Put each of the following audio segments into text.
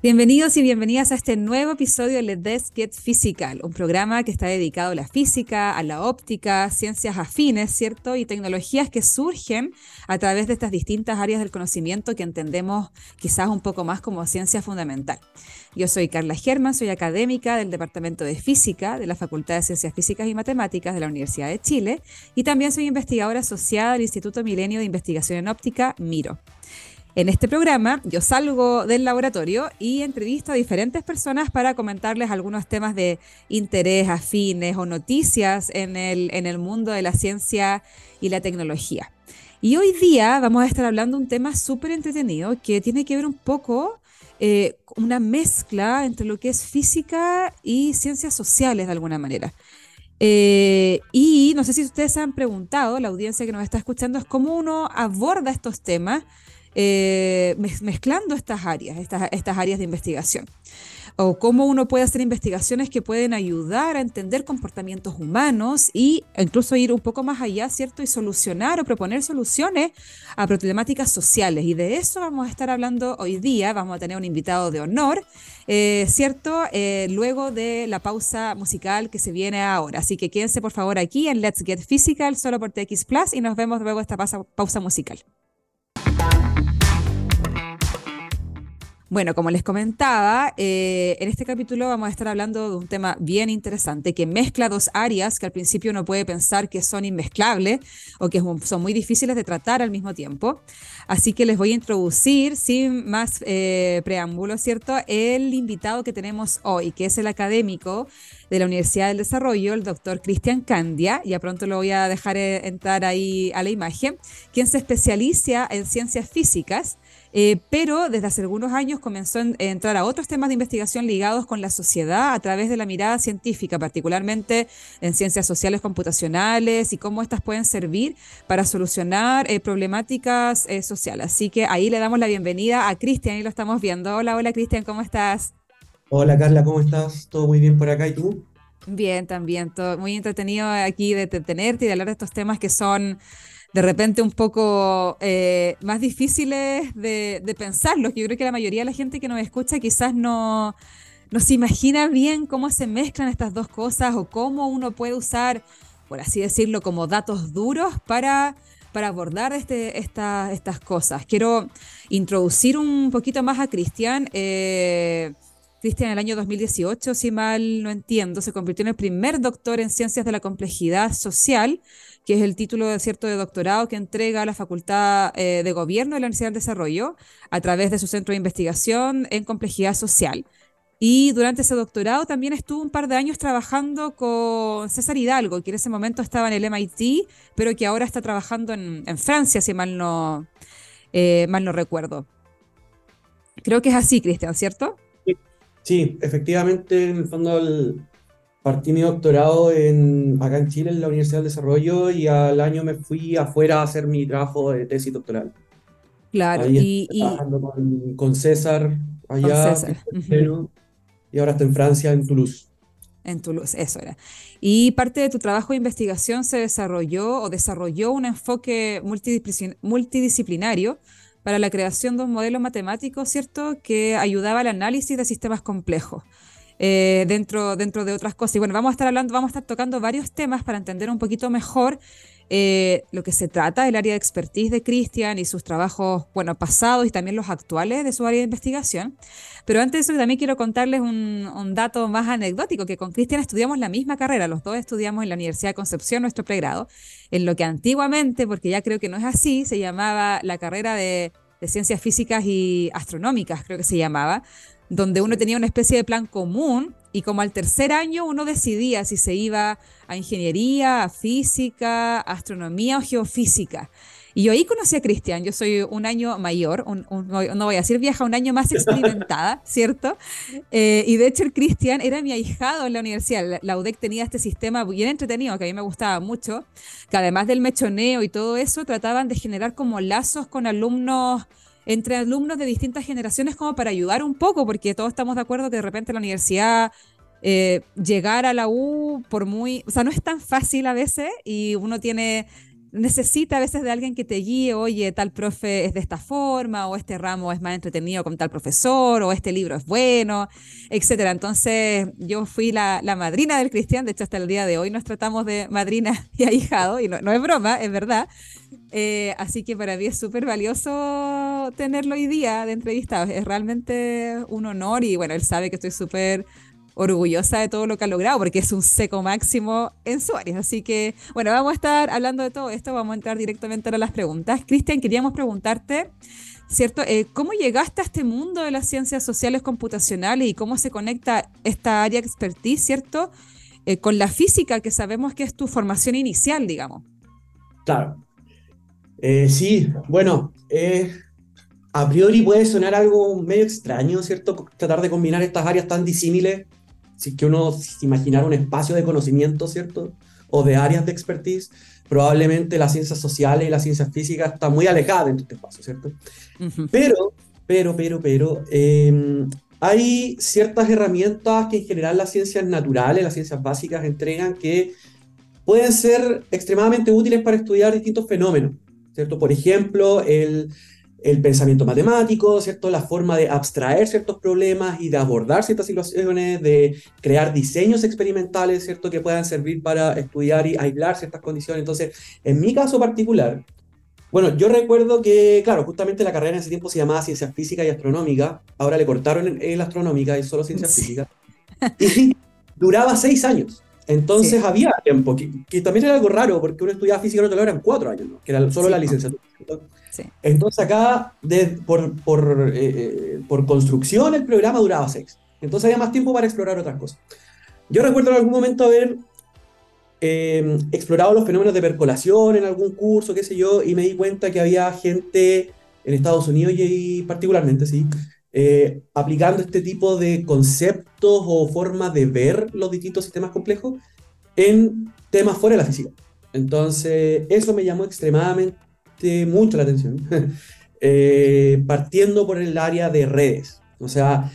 Bienvenidos y bienvenidas a este nuevo episodio de Let's Get Physical, un programa que está dedicado a la física, a la óptica, ciencias afines, ¿cierto? Y tecnologías que surgen a través de estas distintas áreas del conocimiento que entendemos quizás un poco más como ciencia fundamental. Yo soy Carla Germán, soy académica del Departamento de Física de la Facultad de Ciencias Físicas y Matemáticas de la Universidad de Chile y también soy investigadora asociada al Instituto Milenio de Investigación en Óptica, MIRO. En este programa yo salgo del laboratorio y entrevisto a diferentes personas para comentarles algunos temas de interés afines o noticias en el, en el mundo de la ciencia y la tecnología. Y hoy día vamos a estar hablando de un tema súper entretenido que tiene que ver un poco eh, una mezcla entre lo que es física y ciencias sociales de alguna manera. Eh, y no sé si ustedes han preguntado, la audiencia que nos está escuchando, es cómo uno aborda estos temas eh, mezclando estas áreas, estas, estas áreas de investigación o cómo uno puede hacer investigaciones que pueden ayudar a entender comportamientos humanos e incluso ir un poco más allá, ¿cierto? Y solucionar o proponer soluciones a problemáticas sociales. Y de eso vamos a estar hablando hoy día. Vamos a tener un invitado de honor, eh, ¿cierto? Eh, luego de la pausa musical que se viene ahora. Así que quédense por favor aquí en Let's Get Physical, solo por TX Plus, y nos vemos luego de esta pausa musical. Bueno, como les comentaba, eh, en este capítulo vamos a estar hablando de un tema bien interesante que mezcla dos áreas que al principio uno puede pensar que son inmezclables o que son muy difíciles de tratar al mismo tiempo. Así que les voy a introducir, sin más eh, preámbulos, ¿cierto?, el invitado que tenemos hoy, que es el académico de la Universidad del Desarrollo, el doctor Cristian Candia, ya pronto lo voy a dejar eh, entrar ahí a la imagen, quien se especializa en ciencias físicas eh, pero desde hace algunos años comenzó a entrar a otros temas de investigación ligados con la sociedad a través de la mirada científica, particularmente en ciencias sociales computacionales y cómo estas pueden servir para solucionar eh, problemáticas eh, sociales. Así que ahí le damos la bienvenida a Cristian y lo estamos viendo. Hola, hola Cristian, ¿cómo estás? Hola Carla, ¿cómo estás? ¿Todo muy bien por acá y tú? Bien, también, todo muy entretenido aquí de tenerte y de hablar de estos temas que son de repente un poco eh, más difíciles de, de pensarlos. Yo creo que la mayoría de la gente que nos escucha quizás no, no se imagina bien cómo se mezclan estas dos cosas o cómo uno puede usar, por así decirlo, como datos duros para, para abordar este, estas cosas. Quiero introducir un poquito más a Cristian. Eh, Cristian en el año 2018, si mal no entiendo, se convirtió en el primer doctor en ciencias de la complejidad social que es el título de cierto de doctorado que entrega la Facultad eh, de Gobierno de la Universidad del Desarrollo a través de su centro de investigación en complejidad social. Y durante ese doctorado también estuvo un par de años trabajando con César Hidalgo, que en ese momento estaba en el MIT, pero que ahora está trabajando en, Francia, si mal no, eh, mal no recuerdo. Creo que es así, Cristian, ¿cierto? Sí, efectivamente, en el fondo partí mi doctorado en, acá en Chile, en la Universidad del Desarrollo, y al año me fui afuera a hacer mi trabajo de tesis doctoral. Claro, y, trabajando con, César allá, y ahora estoy en Francia, en Toulouse. En Toulouse, eso era. Y parte de tu trabajo de investigación se desarrolló o desarrolló un enfoque multidisciplinario para la creación de un modelo matemático, ¿cierto?, que ayudaba al análisis de sistemas complejos. Eh, dentro, dentro de otras cosas. Y bueno, vamos a estar hablando, vamos a estar tocando varios temas para entender un poquito mejor eh, lo que se trata, el área de expertise de Cristian y sus trabajos, bueno, pasados y también los actuales de su área de investigación. Pero antes de eso, también quiero contarles un, un dato más anecdótico, que con Cristian estudiamos la misma carrera, los dos estudiamos en la Universidad de Concepción nuestro pregrado, en lo que antiguamente, porque ya creo que no es así, se llamaba la carrera de, de Ciencias Físicas y Astronómicas, creo que se llamaba, donde uno tenía una especie de plan común y como al tercer año uno decidía si se iba a ingeniería, a física, astronomía o geofísica. Y yo ahí conocí a Cristian, yo soy un año mayor, no voy a decir vieja, un año más experimentada, ¿cierto? Eh, y de hecho el Cristian era mi ahijado en la universidad, la, UDEC tenía este sistema bien entretenido que a mí me gustaba mucho, que además del mechoneo y todo eso, trataban de generar como lazos con alumnos entre alumnos de distintas generaciones como para ayudar un poco, porque todos estamos de acuerdo que de repente la universidad eh, llegar a la U por muy, o sea, no es tan fácil a veces y uno tiene necesita a veces de alguien que te guíe, oye, tal profe es de esta forma, o este ramo es más entretenido con tal profesor, o este libro es bueno, etcétera. Entonces, yo fui la, madrina del Cristian, de hecho, hasta el día de hoy nos tratamos de madrina y ahijado, y no, es broma, es verdad. Eh, así que para mí es súper valioso tenerlo hoy día de entrevistado. Es realmente un honor y bueno, él sabe que estoy súper orgullosa de todo lo que ha logrado, porque es un seco máximo en su área. Así que, bueno, vamos a estar hablando de todo esto, vamos a entrar directamente a las preguntas. Cristian, queríamos preguntarte, ¿cierto? Eh, ¿Cómo llegaste a este mundo de las ciencias sociales computacionales y cómo se conecta esta área expertise, ¿cierto? Eh, con la física, que sabemos que es tu formación inicial, digamos. Claro. Eh, sí, bueno, a priori puede sonar algo medio extraño, ¿cierto? Tratar de combinar estas áreas tan disímiles si que uno se imaginara un espacio de conocimiento, ¿cierto? O de áreas de expertise, probablemente las ciencias sociales y las ciencias físicas están muy alejadas de este espacio, ¿cierto? Pero, pero, pero, pero, em, hay ciertas herramientas que en general las ciencias naturales, las ciencias básicas entregan que pueden ser extremadamente útiles para estudiar distintos fenómenos, ¿cierto? Por ejemplo, el el pensamiento matemático, ¿cierto? La forma de abstraer ciertos problemas y de abordar ciertas situaciones, de crear diseños experimentales, ¿cierto? Que puedan servir para estudiar y aislar ciertas condiciones. Entonces, en mi caso particular, bueno, yo recuerdo que, claro, justamente la carrera en ese tiempo se llamaba Ciencias Físicas y Astronómica, ahora le cortaron en, la Astronómica y solo Ciencias Físicas, y duraba seis años. Entonces había tiempo, que, también era algo raro, porque uno estudiaba física y otro eran cuatro años, ¿no? que era solo la licenciatura. Entonces acá, por, eh, eh, por construcción, el programa duraba seis. Entonces había más tiempo para explorar otras cosas. Yo recuerdo en algún momento haber eh, explorado los fenómenos de percolación en algún curso, qué sé yo, y me di cuenta que había gente en Estados Unidos y particularmente, sí, aplicando este tipo de conceptos o formas de ver los distintos sistemas complejos en temas fuera de la física. Entonces, eso me llamó extremadamente mucho la atención, eh, partiendo por el área de redes. O sea,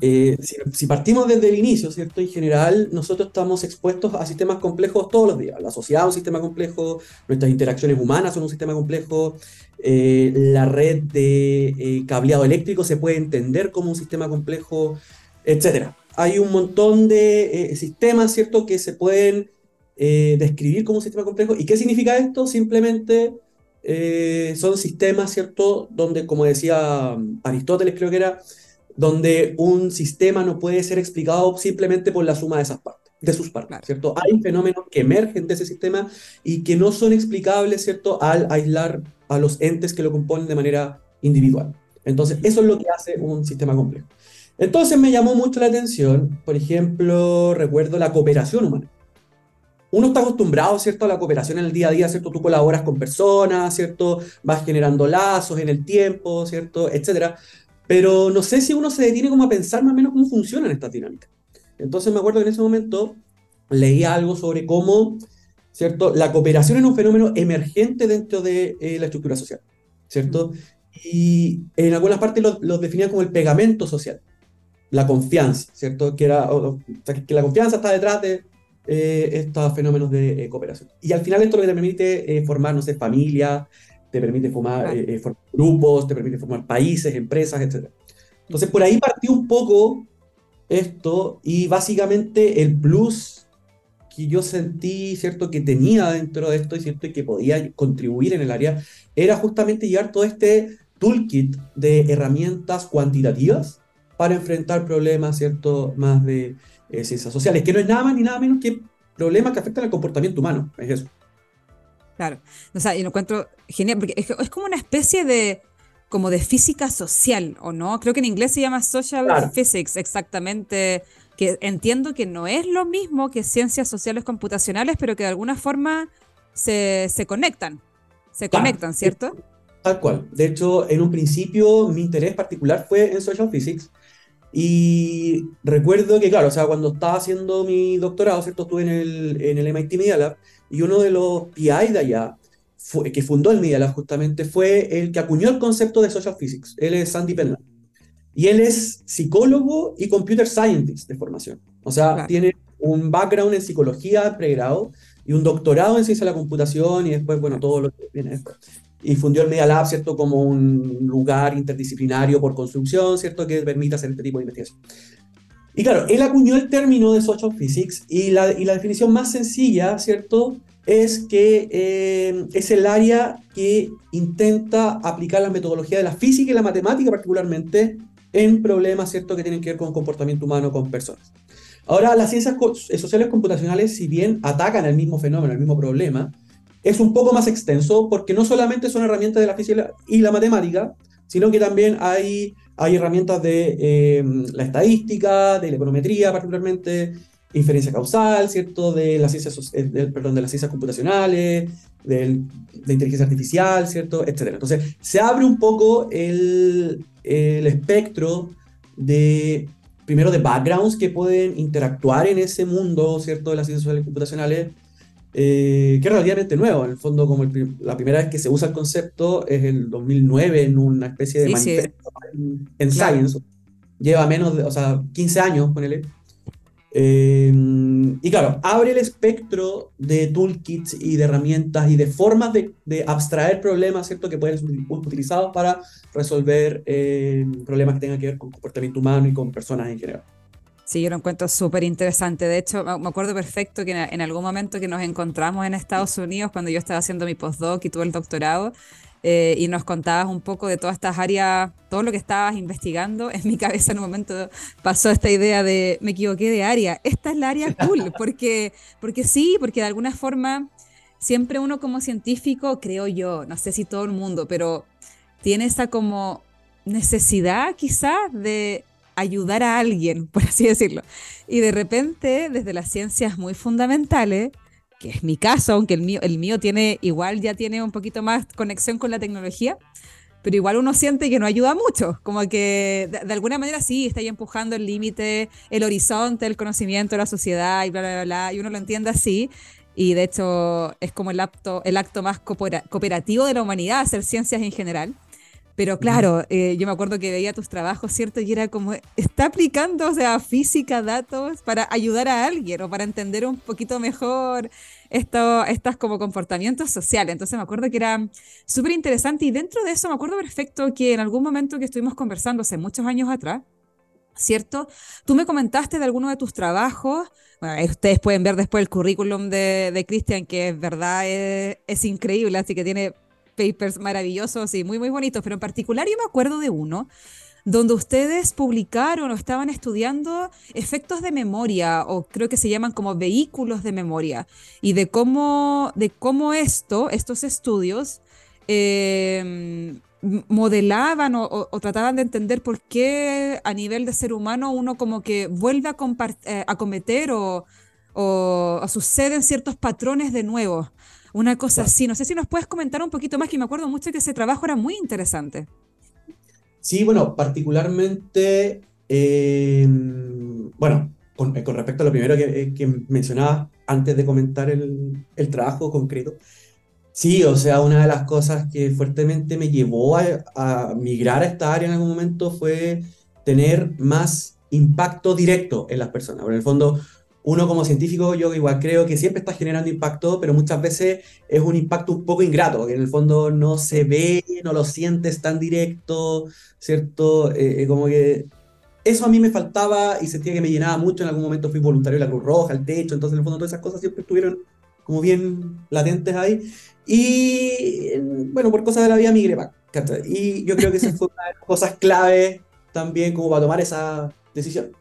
eh, si, partimos desde el inicio, ¿cierto? En general, nosotros estamos expuestos a sistemas complejos todos los días. La sociedad es un sistema complejo, nuestras interacciones humanas son un sistema complejo, eh, la red de cableado eléctrico se puede entender como un sistema complejo, etc. Hay un montón de sistemas, ¿cierto?, que se pueden describir como un sistema complejo. ¿Y qué significa esto? Simplemente eh, son sistemas, ¿cierto? Donde, como decía Aristóteles, creo que era, donde un sistema no puede ser explicado simplemente por la suma de esas partes, de sus partes, ¿cierto? Hay fenómenos que emergen de ese sistema y que no son explicables, ¿cierto? Al aislar a los entes que lo componen de manera individual. Entonces, eso es lo que hace un sistema complejo. Entonces me llamó mucho la atención, por ejemplo, recuerdo la cooperación humana uno está acostumbrado, ¿cierto?, a la cooperación en el día a día, ¿cierto? Tú colaboras con personas, ¿cierto? Vas generando lazos en el tiempo, ¿cierto? Etcétera. Pero no sé si uno se detiene como a pensar más o menos cómo funcionan estas dinámicas. Entonces me acuerdo que en ese momento leí algo sobre cómo, ¿cierto? La cooperación es un fenómeno emergente dentro de eh, la estructura social, ¿cierto? Y en algunas partes lo, lo definían como el pegamento social, la confianza, ¿cierto? Que, era, que la confianza está detrás de, eh, estos fenómenos de eh, cooperación. Y al final esto lo que te permite eh, formar, no sé, familia, te permite formar, grupos, te permite formar países, empresas, etc. Entonces por ahí partió un poco esto y básicamente el plus que yo sentí, ¿cierto?, que tenía dentro de esto y cierto que podía contribuir en el área, era justamente llevar todo este toolkit de herramientas cuantitativas para enfrentar problemas, ¿cierto?, más de eh, ciencias sociales, que no es nada más ni nada menos que problemas que afectan al comportamiento humano, es eso. Claro, o sea, y lo encuentro genial, porque es, como una especie de, como de física social, ¿o no? Creo que en inglés se llama social physics, exactamente, que entiendo que no es lo mismo que ciencias sociales computacionales, pero que de alguna forma se, se conectan, se conectan, ¿cierto? Tal cual. De hecho, en un principio mi interés particular fue en social physics, y recuerdo que, claro, o sea, cuando estaba haciendo mi doctorado, ¿cierto? Estuve en el, en el MIT Media Lab y uno de los PI de allá, fue, que fundó el Media Lab justamente, fue el que acuñó el concepto de social physics. Él es Sandy Penland. Y él es psicólogo y computer scientist de formación. O sea, tiene un background en psicología pregrado y un doctorado en ciencia de la computación y después, bueno, todo lo que viene después. Y fundió el Media Lab, ¿cierto? Como un lugar interdisciplinario por construcción, ¿cierto? Que permite hacer este tipo de investigación. Y claro, él acuñó el término de social physics y la, y la definición más sencilla, ¿cierto? Es que eh, es el área que intenta aplicar la metodología de la física y la matemática particularmente en problemas, ¿cierto? Que tienen que ver con comportamiento humano con personas. Ahora, las ciencias sociales computacionales, si bien atacan el mismo fenómeno, el mismo problema, es un poco más extenso porque no solamente son herramientas de la física y la matemática, sino que también hay hay herramientas de eh, la estadística, de la econometría particularmente, inferencia causal, ¿cierto? De las ciencias, eh, perdón, de las ciencias computacionales, de inteligencia artificial, ¿cierto? Etcétera. Entonces, se abre un poco el, el espectro de, primero, de backgrounds que pueden interactuar en ese mundo, ¿cierto? De las ciencias sociales computacionales, eh, que es relativamente nuevo. En el fondo, como la primera vez que se usa el concepto es el 2009 en una especie de manifiesto en, Science. Lleva menos de, o sea, 15 años, ponele. Eh, y claro, abre el espectro de toolkits y de herramientas y de formas de, de abstraer problemas, ¿cierto? Que pueden ser utilizados para resolver eh, problemas que tengan que ver con comportamiento humano y con personas en general. Sí, yo lo encuentro súper interesante. De hecho, me acuerdo perfecto que en algún momento que nos encontramos en Estados Unidos, cuando yo estaba haciendo mi postdoc y tuve el doctorado, eh, y nos contabas un poco de todas estas áreas, todo lo que estabas investigando, en mi cabeza en un momento pasó esta idea de, me equivoqué de área, esta es la área cool, porque, porque sí, porque de alguna forma siempre uno como científico, creo yo, no sé si todo el mundo, pero tiene esa como necesidad quizás de ayudar a alguien, por así decirlo. Y de repente, desde las ciencias muy fundamentales, que es mi caso, aunque el mío, el mío tiene igual ya tiene un poquito más conexión con la tecnología, pero igual uno siente que no ayuda mucho, como que de, alguna manera sí, está ahí empujando el límite, el horizonte, el conocimiento de la sociedad y bla, bla, bla, y uno lo entiende así, y de hecho es como el acto, el acto más cooperativo de la humanidad, hacer ciencias en general. Pero claro, eh, yo me acuerdo que veía tus trabajos, ¿cierto? Y era como, está aplicando, o sea, física, datos para ayudar a alguien o para entender un poquito mejor esto, estos como comportamientos sociales. Entonces me acuerdo que era súper interesante y dentro de eso me acuerdo perfecto que en algún momento que estuvimos conversando hace muchos años atrás, ¿cierto? Tú me comentaste de alguno de tus trabajos. Bueno, ustedes pueden ver después el currículum de, de Cristian, que es verdad, es, es increíble, así que tiene papers maravillosos y muy, muy bonitos, pero en particular yo me acuerdo de uno donde ustedes publicaron o estaban estudiando efectos de memoria, o creo que se llaman como vehículos de memoria, y de cómo, de cómo esto, estos estudios, em, modelaban o, trataban de entender por qué a nivel de ser humano uno como que vuelve a, eh, cometer o, o, suceden ciertos patrones de nuevo. Una cosa así. No sé si nos puedes comentar un poquito más, que me acuerdo mucho que ese trabajo era muy interesante. Sí, bueno, particularmente, eh, bueno, con, respecto a lo primero que, que mencionaba antes de comentar el, el, trabajo concreto, sí, o sea, una de las cosas que fuertemente me llevó a, a migrar a esta área en algún momento fue tener más impacto directo en las personas. Por en el fondo, uno como científico, yo igual creo que siempre está generando impacto, pero muchas veces es un impacto un poco ingrato, que en el fondo no se ve, no lo sientes tan directo, ¿cierto? Eh, eh, como que eso a mí me faltaba y sentía que me llenaba mucho. En algún momento fui voluntario de la Cruz Roja, el techo, entonces en el fondo todas esas cosas siempre estuvieron como bien latentes ahí. Y bueno, por cosas de la vida migré Y yo creo que esa fue una de las cosas clave también como para tomar esa decisión.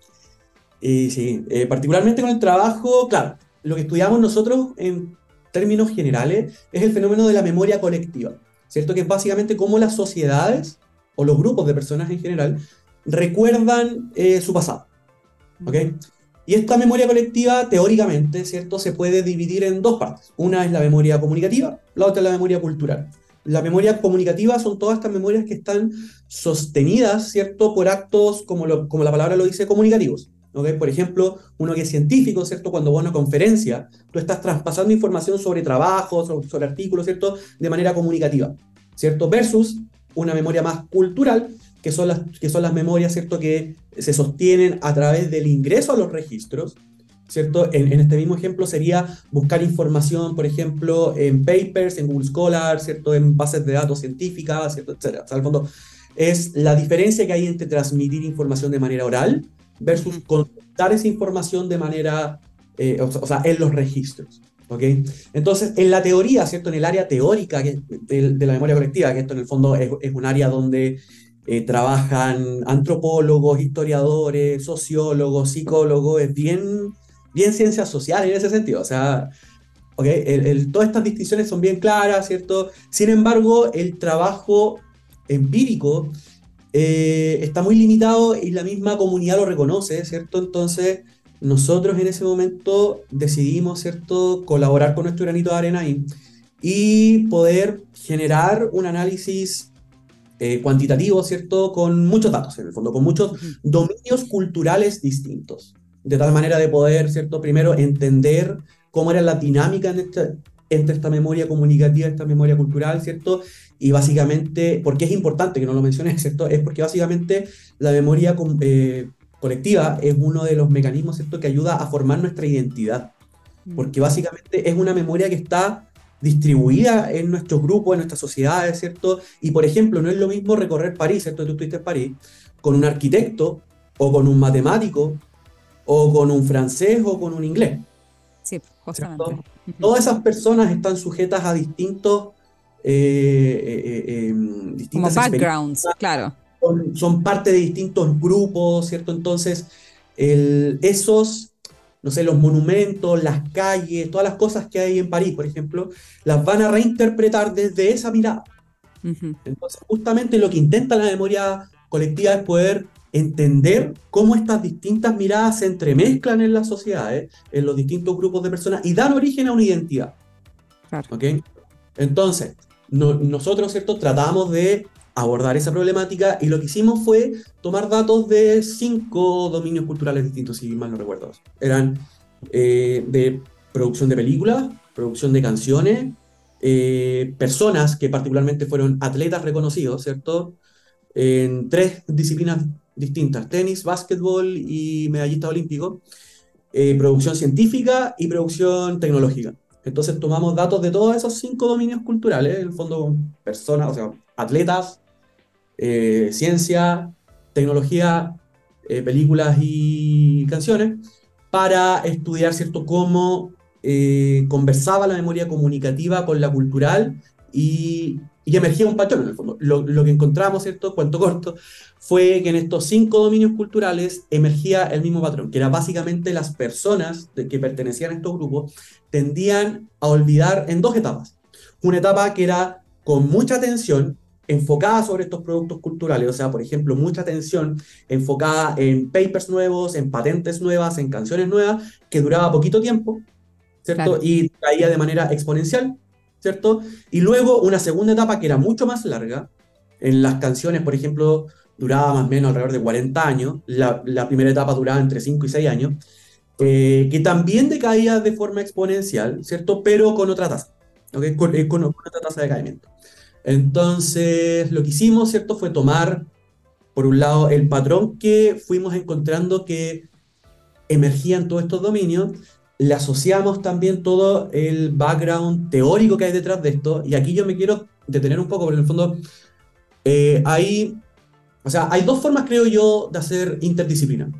Y sí, eh, particularmente con el trabajo, claro, lo que estudiamos nosotros en términos generales es el fenómeno de la memoria colectiva, ¿cierto? Que es básicamente cómo las sociedades o los grupos de personas en general recuerdan eh, su pasado, ¿ok? Y esta memoria colectiva, teóricamente, ¿cierto? Se puede dividir en dos partes. Una es la memoria comunicativa, la otra es la memoria cultural. La memoria comunicativa son todas estas memorias que están sostenidas, ¿cierto? Por actos, como, lo, como la palabra lo dice, comunicativos. Por ejemplo, uno que es científico, ¿cierto? Cuando vas a una conferencia, tú estás traspasando información sobre trabajos, sobre, artículos, ¿cierto? De manera comunicativa, ¿cierto? Versus una memoria más cultural, que son las, que son las memorias, ¿cierto? Que se sostienen a través del ingreso a los registros ¿cierto? En, este mismo ejemplo sería buscar información, por ejemplo, en papers, en Google Scholar, ¿cierto? En bases de datos científicas, ¿cierto? Etcétera. O sea, al fondo es la diferencia que hay entre transmitir información de manera oral versus contar esa información de manera, eh, o, sea, en los registros. ¿ok? Entonces, en la teoría, ¿cierto? En el área teórica de, de la memoria colectiva, que esto en el fondo es, es un área donde eh, trabajan antropólogos, historiadores, sociólogos, psicólogos, es bien, bien ciencia social en ese sentido. O sea, okay, todas estas distinciones son bien claras, ¿cierto? Sin embargo, el trabajo empírico eh, está muy limitado y la misma comunidad lo reconoce, ¿cierto? Entonces, nosotros en ese momento decidimos, ¿cierto?, colaborar con nuestro granito de arena y, y poder generar un análisis eh, cuantitativo, ¿cierto? Con muchos datos, en el fondo, con muchos dominios culturales distintos. De tal manera de poder, ¿cierto? Primero entender cómo era la dinámica entre esta memoria comunicativa, esta memoria cultural, ¿cierto? Y básicamente, porque es importante que no lo mencioné, ¿cierto? Es porque básicamente la memoria eh, colectiva es uno de los mecanismos, ¿cierto? Que ayuda a formar nuestra identidad. Mm. Porque básicamente es una memoria que está distribuida en nuestros grupos, en nuestras sociedades, ¿cierto? Y por ejemplo, no es lo mismo recorrer París, ¿cierto? Tú estuviste en París, con un arquitecto, o con un matemático, o con un francés, o con un inglés. Todas esas personas están sujetas a distintos... Eh, eh, eh em, Como backgrounds, claro. Son, son, parte de distintos grupos, ¿cierto? Entonces, el, esos no sé, los monumentos, las calles, todas las cosas que hay en París, por ejemplo, las van a reinterpretar desde esa mirada. Entonces, justamente lo que intenta la memoria colectiva es poder entender cómo estas distintas miradas se entremezclan en las sociedades, en los distintos grupos de personas y dan origen a una identidad. Entonces, nosotros, ¿cierto? Tratamos de abordar esa problemática y lo que hicimos fue tomar datos de cinco dominios culturales distintos, si mal no recuerdo. Eran eh, de producción de películas, producción de canciones, eh, personas que particularmente fueron atletas reconocidos, ¿cierto? En tres disciplinas distintas, tenis, básquetbol y medallista olímpico, eh, producción científica y producción tecnológica. Entonces tomamos datos de todos esos cinco dominios culturales, en el fondo personas, o sea, atletas, eh, ciencia, tecnología, eh, películas y canciones, para estudiar, ¿cierto?, cómo conversaba la memoria comunicativa con la cultural y, emergía un patrón, en el fondo. Lo, lo, que encontramos, ¿cierto?, cuento corto, fue que en estos cinco dominios culturales emergía el mismo patrón, que era básicamente las personas de, que pertenecían a estos grupos tendían a olvidar en dos etapas. Una etapa que era con mucha atención enfocada sobre estos productos culturales, o sea, por ejemplo, mucha atención enfocada en papers nuevos, en patentes nuevas, en canciones nuevas, que duraba poquito tiempo, ¿cierto? Y caía de manera exponencial, ¿cierto? Y luego una segunda etapa que era mucho más larga, en las canciones, por ejemplo, duraba más o menos alrededor de 40 años, la, primera etapa duraba entre 5 y 6 años, eh, que también decaía de forma exponencial, ¿cierto? Pero con otra tasa. Con, eh, con otra tasa de decaimiento. Entonces, lo que hicimos, ¿cierto?, fue tomar, por un lado, el patrón que fuimos encontrando que emergía en todos estos dominios, le asociamos también todo el background teórico que hay detrás de esto, y aquí yo me quiero detener un poco, porque en el fondo eh, hay, o sea, hay dos formas, creo yo, de hacer interdisciplina.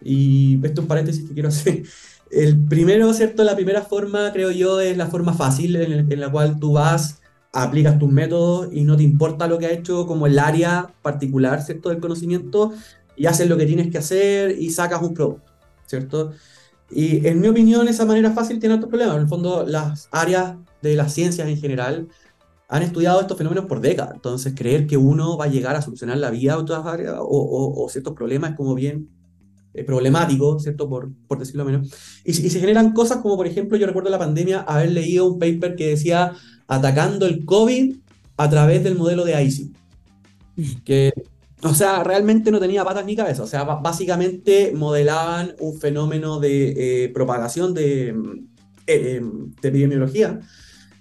Y esto es un paréntesis que quiero hacer. El primero, ¿cierto? La primera forma, creo yo, es la forma fácil en, la cual tú vas aplicas tus métodos y no te importa lo que ha hecho como el área particular, ¿cierto?, del conocimiento, y haces lo que tienes que hacer y sacas un producto, ¿cierto? Y en mi opinión, esa manera fácil tiene otros problemas. En el fondo, las áreas de las ciencias en general han estudiado estos fenómenos por décadas. Entonces, creer que uno va a llegar a solucionar la vida de otras áreas o, ciertos problemas es como bien eh, problemático, ¿cierto? Por, por decirlo menos. Y, y, se generan cosas como, por ejemplo, yo recuerdo la pandemia haber leído un paper que decía atacando el COVID a través del modelo de ICI. Que, o sea, realmente no tenía patas ni cabeza. O sea, básicamente modelaban un fenómeno de eh, propagación de, eh, em, de, epidemiología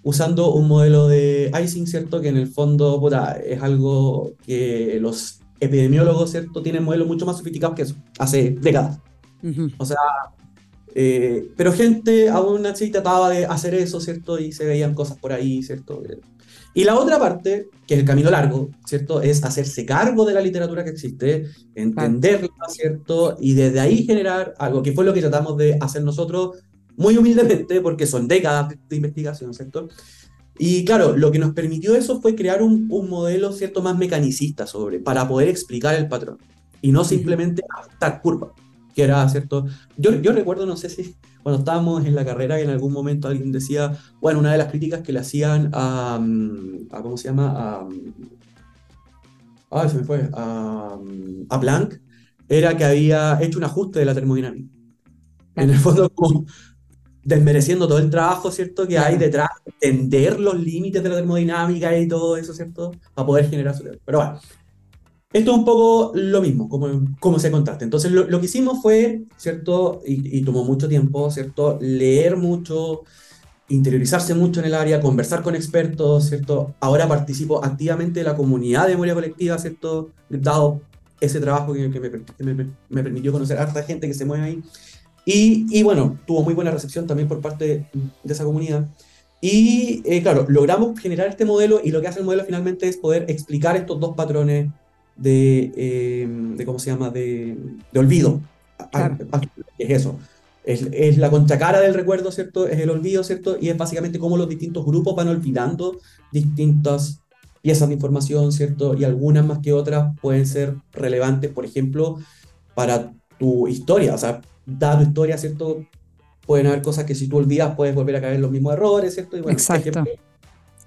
usando un modelo de icing, ¿cierto? Que en el fondo es algo que los epidemiólogos, ¿cierto? Tienen modelos mucho más sofisticados que eso, hace décadas. O sea, Eh, pero gente aún así trataba de hacer eso, ¿cierto? Y se veían cosas por ahí, ¿cierto? Y la otra parte, que es el camino largo, ¿cierto? Es hacerse cargo de la literatura que existe, entenderla, ¿cierto? Y desde ahí generar algo, que fue lo que tratamos de hacer nosotros muy humildemente, porque son décadas de investigación, ¿cierto? Y claro, lo que nos permitió eso fue crear un, un modelo, ¿cierto?, más mecanicista sobre, para poder explicar el patrón, y no simplemente adaptar curvas que era, ¿cierto? Yo, yo recuerdo, no sé si cuando estábamos en la carrera, en algún momento alguien decía, bueno, una de las críticas que le hacían a, mm, a ¿cómo se llama? A, ah, se me fue, a, mm, a Planck, era que había hecho un ajuste de la termodinámica. En el fondo, como desmereciendo todo el trabajo, ¿cierto? Que hay detrás, entender los límites de la termodinámica y todo eso, ¿cierto? Para poder generar su... Pero bueno, esto es un poco lo mismo, como, como se contraste. Entonces, lo, lo, que hicimos fue, ¿cierto? Y, y, tomó mucho tiempo, ¿cierto? Leer mucho, interiorizarse mucho en el área, conversar con expertos, ¿cierto? Ahora participo activamente de la comunidad de memoria colectiva, ¿cierto? Dado ese trabajo que, que, me, que me, me, permitió conocer a harta gente que se mueve ahí. Y, y, bueno, tuvo muy buena recepción también por parte de esa comunidad. Y eh, claro, logramos generar este modelo y lo que hace el modelo finalmente es poder explicar estos dos patrones de, eh, de ¿cómo se llama?, de, de olvido. Claro. Es eso. Es, es, la contracara del recuerdo, ¿cierto? Es el olvido, ¿cierto? Y es básicamente cómo los distintos grupos van olvidando distintas piezas de información, ¿cierto? Y algunas más que otras pueden ser relevantes, por ejemplo, para tu historia. O sea, dada tu historia, ¿cierto? Pueden haber cosas que si tú olvidas puedes volver a caer en los mismos errores, ¿cierto? Y bueno, Exacto. Ejemplo,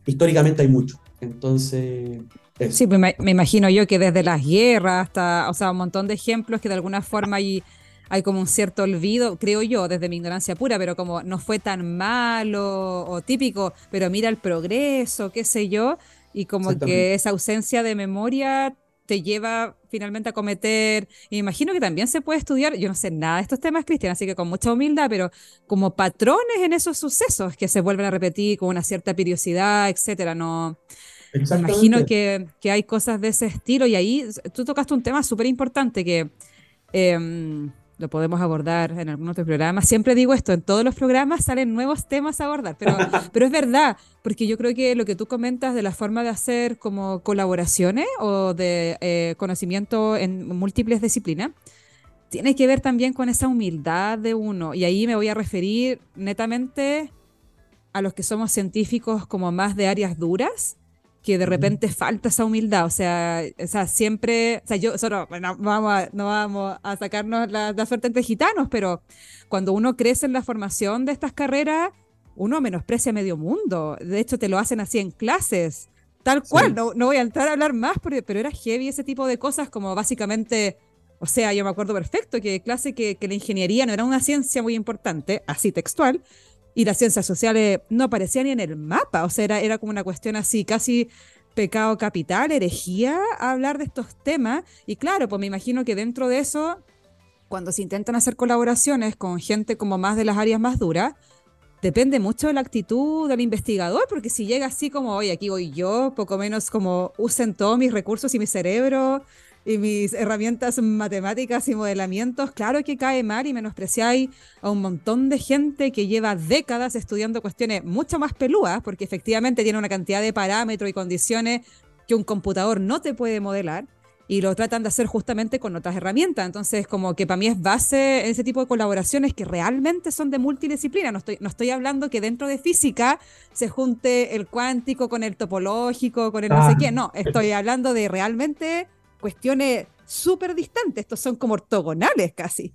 históricamente hay mucho. Entonces, eso. Sí, pues me, me, imagino yo que desde las guerras hasta, o sea, un montón de ejemplos que de alguna forma hay, hay como un cierto olvido, creo yo, desde mi ignorancia pura, pero como no fue tan malo o típico, pero mira el progreso, qué sé yo, y como que esa ausencia de memoria te lleva finalmente a cometer, y me imagino que también se puede estudiar, yo no sé nada de estos temas, Cristian, así que con mucha humildad, pero como patrones en esos sucesos que se vuelven a repetir con una cierta periodicidad, etcétera, no... Me imagino que, que, hay cosas de ese estilo y ahí tú tocaste un tema súper importante que eh, lo podemos abordar en algún otro programa. Siempre digo esto, en todos los programas salen nuevos temas a abordar, pero, pero es verdad, porque yo creo que lo que tú comentas de la forma de hacer como colaboraciones o de eh, conocimiento en múltiples disciplinas, tiene que ver también con esa humildad de uno. Y ahí me voy a referir netamente a los que somos científicos como más de áreas duras que de repente falta esa humildad, o sea, o sea siempre, o sea, yo, solo, no, vamos a, no vamos a sacarnos la, la, suerte entre gitanos, pero cuando uno crece en la formación de estas carreras, uno menosprecia medio mundo, de hecho te lo hacen así en clases, tal cual, sí. no, no, voy a entrar a hablar más, pero, pero era heavy ese tipo de cosas, como básicamente, o sea, yo me acuerdo perfecto que clase que, que la ingeniería no era una ciencia muy importante, así textual, y las ciencias sociales no aparecían ni en el mapa, o sea, era, era como una cuestión así, casi pecado capital, herejía, hablar de estos temas. Y claro, pues me imagino que dentro de eso, cuando se intentan hacer colaboraciones con gente como más de las áreas más duras, depende mucho de la actitud del investigador, porque si llega así como, oye, aquí voy yo, poco menos como usen todos mis recursos y mi cerebro, y mis herramientas matemáticas y modelamientos, claro que cae mal y menospreciáis a un montón de gente que lleva décadas estudiando cuestiones mucho más pelúas, porque efectivamente tiene una cantidad de parámetros y condiciones que un computador no te puede modelar y lo tratan de hacer justamente con otras herramientas. Entonces, como que para mí es base en ese tipo de colaboraciones que realmente son de multidisciplina. No estoy, no estoy hablando que dentro de física se junte el cuántico con el topológico, con el ah. no sé qué. No, estoy hablando de realmente cuestiones súper distantes, estos son como ortogonales casi.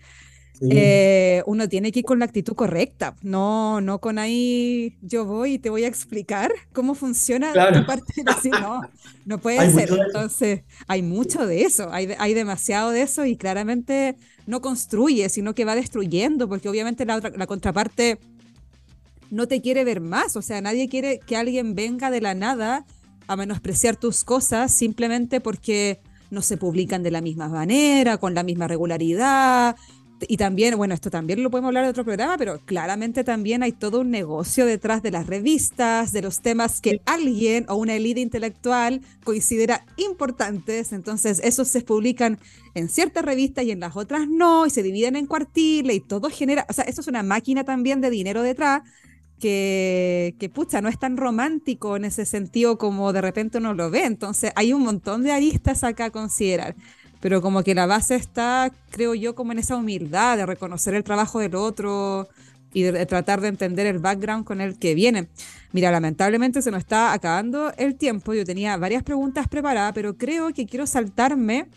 Sí. Eh, uno tiene que ir con la actitud correcta, no, no con ahí yo voy y te voy a explicar cómo funciona claro. tu parte así, no, no puede hay ser. Entonces, hay mucho de eso, hay, hay demasiado de eso y claramente no construye, sino que va destruyendo, porque obviamente la, otra, la contraparte no te quiere ver más, o sea, nadie quiere que alguien venga de la nada a menospreciar tus cosas simplemente porque no se publican de la misma manera, con la misma regularidad, y también, bueno, esto también lo podemos hablar de otro programa, pero claramente también hay todo un negocio detrás de las revistas, de los temas que alguien o una élite intelectual considera importantes. Entonces, esos se publican en ciertas revistas y en las otras no, y se dividen en cuartiles y todo genera, o sea, eso es una máquina también de dinero detrás. Que, que, pucha, no es tan romántico en ese sentido como de repente uno lo ve. Entonces, hay un montón de aristas acá a considerar pero como que la base está, creo yo, como en esa humildad de reconocer el trabajo del otro y de, tratar de entender el background con el que viene. Mira, lamentablemente se nos está acabando el tiempo. Yo tenía varias preguntas preparadas, pero creo que quiero saltarme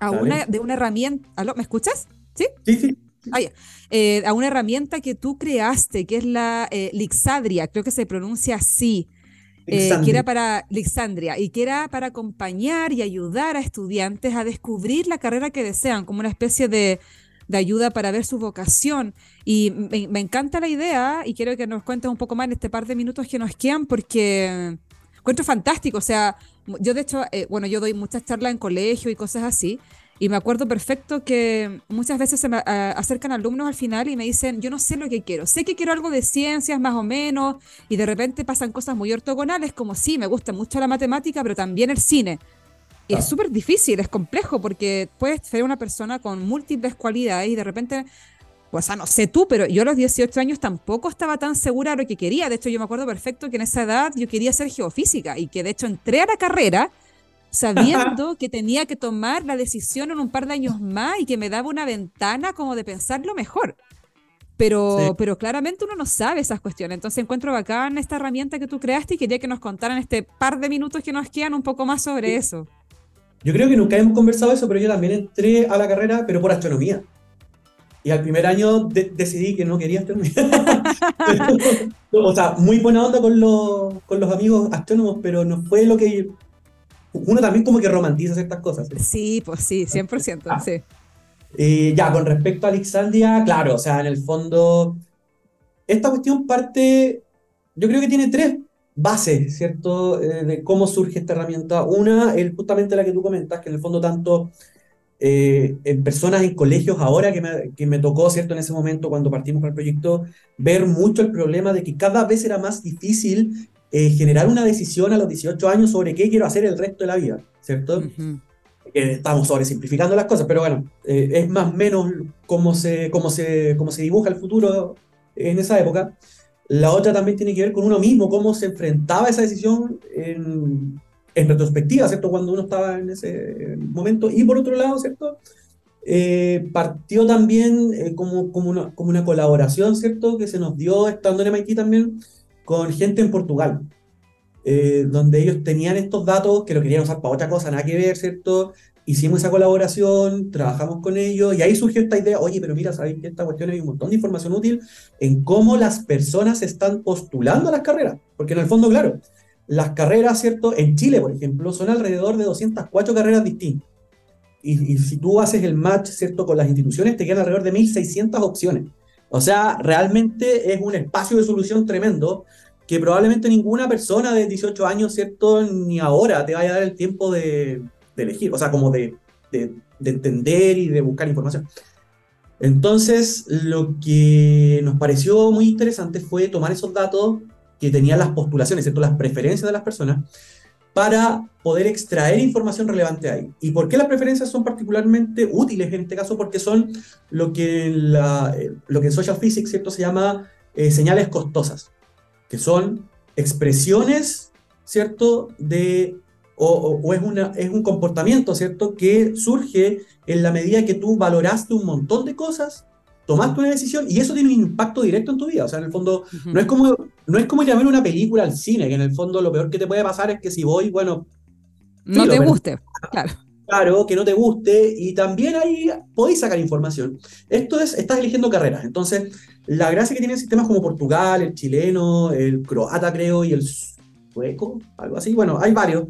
a una de una herramienta. ¿Aló? ¿Me escuchas? Sí, sí. sí. Ah, eh, a una herramienta que tú creaste, que es la eh, Lixadria, creo que se pronuncia así. Eh, que era para Lixandria y que era para acompañar y ayudar a estudiantes a descubrir la carrera que desean, como una especie de, ayuda para ver su vocación. Y me, encanta la idea y quiero que nos cuentes un poco más en este par de minutos que nos quedan porque encuentro fantástico. O sea, yo de hecho, eh, bueno, yo doy muchas charlas en colegio y cosas así. Y me acuerdo perfecto que muchas veces se me acercan alumnos al final y me dicen, yo no sé lo que quiero, sé que quiero algo de ciencias más o menos, y de repente pasan cosas muy ortogonales como sí, me gusta mucho la matemática, pero también el cine. Y es súper difícil, es complejo, porque puedes ser una persona con múltiples cualidades y de repente, pues, no sé tú, pero yo a los 18 años tampoco estaba tan segura de lo que quería. De hecho, yo me acuerdo perfecto que en esa edad yo quería ser geofísica y que de hecho entré a la carrera sabiendo que tenía que tomar la decisión en un par de años más y que me daba una ventana como de pensarlo mejor. Pero, pero claramente uno no sabe esas cuestiones. Entonces encuentro bacán esta herramienta que tú creaste y quería que nos contaran este par de minutos que nos quedan un poco más sobre eso. Yo creo que nunca hemos conversado eso, pero yo también entré a la carrera, pero por astronomía. Y al primer año decidí que no quería astronomía. o sea, muy buena onda con los, con los amigos astrónomos, pero no fue lo que uno también como que romantiza ciertas cosas. Sí, pues sí, 100%, ah. sí. Eh, ya, con respecto a Alexandria, claro, o sea, en el fondo, esta cuestión parte, yo creo que tiene tres bases, ¿cierto? Eh, de cómo surge esta herramienta. Una es justamente la que tú comentas, que en el fondo tanto eh, en personas en colegios ahora que me, que me, tocó, ¿cierto? En ese momento cuando partimos con el proyecto, ver mucho el problema de que cada vez era más difícil eh, generar una decisión a los 18 años sobre qué quiero hacer el resto de la vida, ¿cierto? estamos sobresimplificando las cosas, pero bueno, eh, es más o menos cómo se, cómo, se, cómo se dibuja el futuro en esa época. La otra también tiene que ver con uno mismo, cómo se enfrentaba esa decisión en, en retrospectiva, ¿cierto? Cuando uno estaba en ese momento. Y por otro lado, ¿cierto? Eh, partió también como, como, una, como una colaboración, ¿cierto? Que se nos dio estando en MIT también con gente en Portugal, eh, donde ellos tenían estos datos que lo querían usar para otra cosa, nada que ver, ¿cierto? Hicimos esa colaboración, trabajamos con ellos y ahí surgió esta idea, oye, pero mira, sabéis que esta cuestión hay un montón de información útil en cómo las personas están postulando a las carreras, porque en el fondo, claro, las carreras, ¿cierto? En Chile, por ejemplo, son alrededor de 204 carreras distintas. Y, y si tú haces el match, ¿cierto? Con las instituciones, te quedan alrededor de 1.600 opciones. O sea, realmente es un espacio de solución tremendo que probablemente ninguna persona de 18 años, ¿cierto? Ni ahora te vaya a dar el tiempo de, elegir, o sea, como de, entender y de buscar información. Entonces, lo que nos pareció muy interesante fue tomar esos datos que tenían las postulaciones, ¿cierto? Las preferencias de las personas, para poder extraer información relevante ahí. ¿Y por qué las preferencias son particularmente útiles en este caso? Porque son lo que, eh, lo que en Social Physics ¿cierto? se llama eh, señales costosas, que son expresiones ¿cierto? de o, o, es, una, es un comportamiento, ¿cierto?, que surge en la medida que tú valoraste un montón de cosas tomaste una decisión y eso tiene un impacto directo en tu vida. O sea, en el fondo, no, es como, no es como ir a ver una película al cine, que en el fondo lo peor que te puede pasar es que si voy, bueno... No te guste, claro. Claro, que no te guste y también ahí podéis sacar información. Esto es, estás eligiendo carreras. Entonces, la gracia que tienen sistemas como Portugal, el chileno, el croata creo y el sueco, algo así, bueno, hay varios,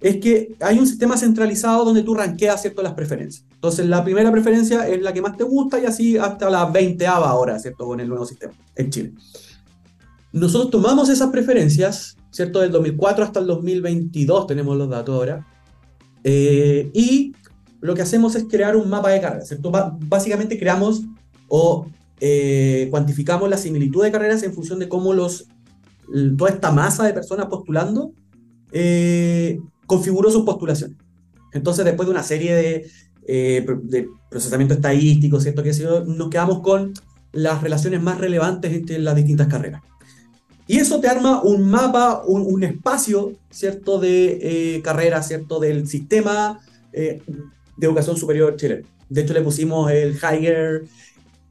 es que hay un sistema centralizado donde tú ranqueas ¿cierto? las preferencias. Entonces, la primera preferencia es la que más te gusta y así hasta la 20 ahora, ¿cierto? Con el nuevo sistema en Chile. Nosotros tomamos esas preferencias, ¿cierto? Del 2004 hasta el 2022 tenemos los datos ahora. Eh, y lo que hacemos es crear un mapa de carreras, ¿cierto? básicamente creamos o eh, cuantificamos la similitud de carreras en función de cómo los, toda esta masa de personas postulando eh, configuró sus postulaciones. Entonces, después de una serie de, eh, de procesamiento estadístico, ¿cierto? Que nos quedamos con las relaciones más relevantes entre las distintas carreras. Y eso te arma un mapa, un, espacio, ¿cierto? De carreras, ¿cierto? Del sistema de educación superior chileno. De hecho, le pusimos el Higher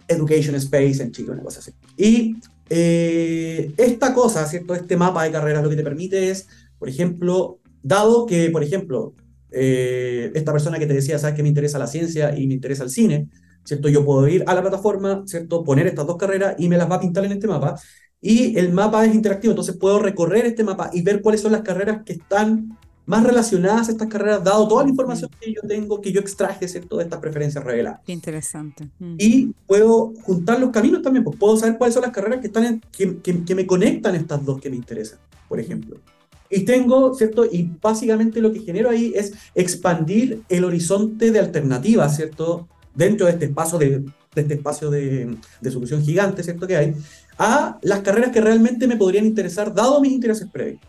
Education Space en Chile, una cosa así. Y eh, esta cosa, ¿cierto? Este mapa de carreras lo que te permite es, por ejemplo, dado que, por ejemplo, eh, esta persona que te decía, sabes que me interesa la ciencia y me interesa el cine, ¿cierto? Yo puedo ir a la plataforma, ¿cierto? Poner estas dos carreras y me las va a pintar en este mapa. Y el mapa es interactivo, entonces puedo recorrer este mapa y ver cuáles son las carreras que están más relacionadas a estas carreras, dado toda la información que yo tengo, que yo extraje, ¿cierto? De estas preferencias reveladas. Qué interesante. Mm. Y puedo juntar los caminos también, pues puedo saber cuáles son las carreras que, están que, que, me conectan estas dos que me interesan, por ejemplo. Y tengo, ¿cierto? Y básicamente lo que genero ahí es expandir el horizonte de alternativas, ¿cierto? Dentro de este espacio de, de este espacio de, de, solución gigante, ¿cierto? Que hay, a las carreras que realmente me podrían interesar, dado mis intereses previos.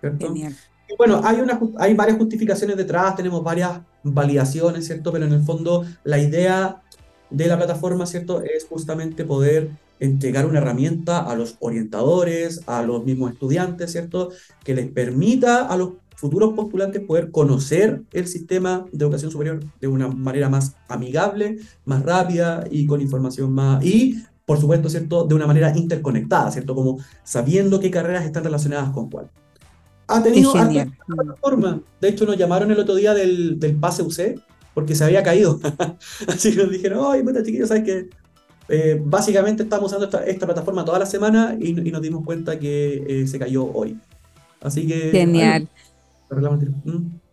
¿cierto? Genial bueno, hay, una, hay varias justificaciones detrás, tenemos varias validaciones, ¿cierto? Pero en el fondo la idea de la plataforma, ¿cierto? Es justamente poder entregar una herramienta a los orientadores, a los mismos estudiantes, ¿cierto? Que les permita a los futuros postulantes poder conocer el sistema de educación superior de una manera más amigable, más rápida y con información más... Y, por supuesto, ¿cierto? De una manera interconectada, ¿cierto? Como sabiendo qué carreras están relacionadas con cuál ha tenido plataforma. De hecho, nos llamaron el otro día del, del pase UC porque se había caído. Así que nos dijeron, ay, puta chiquillos, ¿sabes qué? Eh, básicamente estamos usando esta, plataforma toda la semana y, nos dimos cuenta que eh, se cayó hoy. Así que... Genial.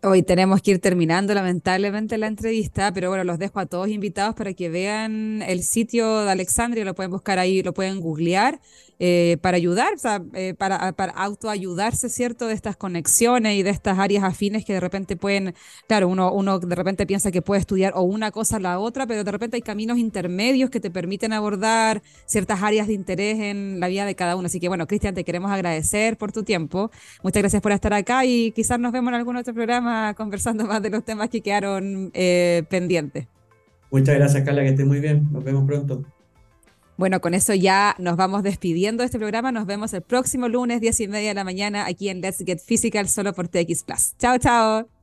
Hoy tenemos que ir terminando lamentablemente la entrevista, pero bueno, los dejo a todos invitados para que vean el sitio de Alexandria, lo pueden buscar ahí, lo pueden googlear. Eh, para ayudar, o sea, eh, para, para autoayudarse, ¿cierto? De estas conexiones y de estas áreas afines que de repente pueden, claro, uno, uno de repente piensa que puede estudiar o una cosa o la otra, pero de repente hay caminos intermedios que te permiten abordar ciertas áreas de interés en la vida de cada uno. Así que bueno, Cristian, te queremos agradecer por tu tiempo. Muchas gracias por estar acá y quizás nos vemos en algún otro programa conversando más de los temas que quedaron eh, pendientes. Muchas gracias, Carla, que esté muy bien. Nos vemos pronto. Bueno, con eso ya nos vamos despidiendo de este programa. Nos vemos el próximo lunes, 10 y media de la mañana, aquí en Let's Get Physical, solo por TX Plus. Chao, chao.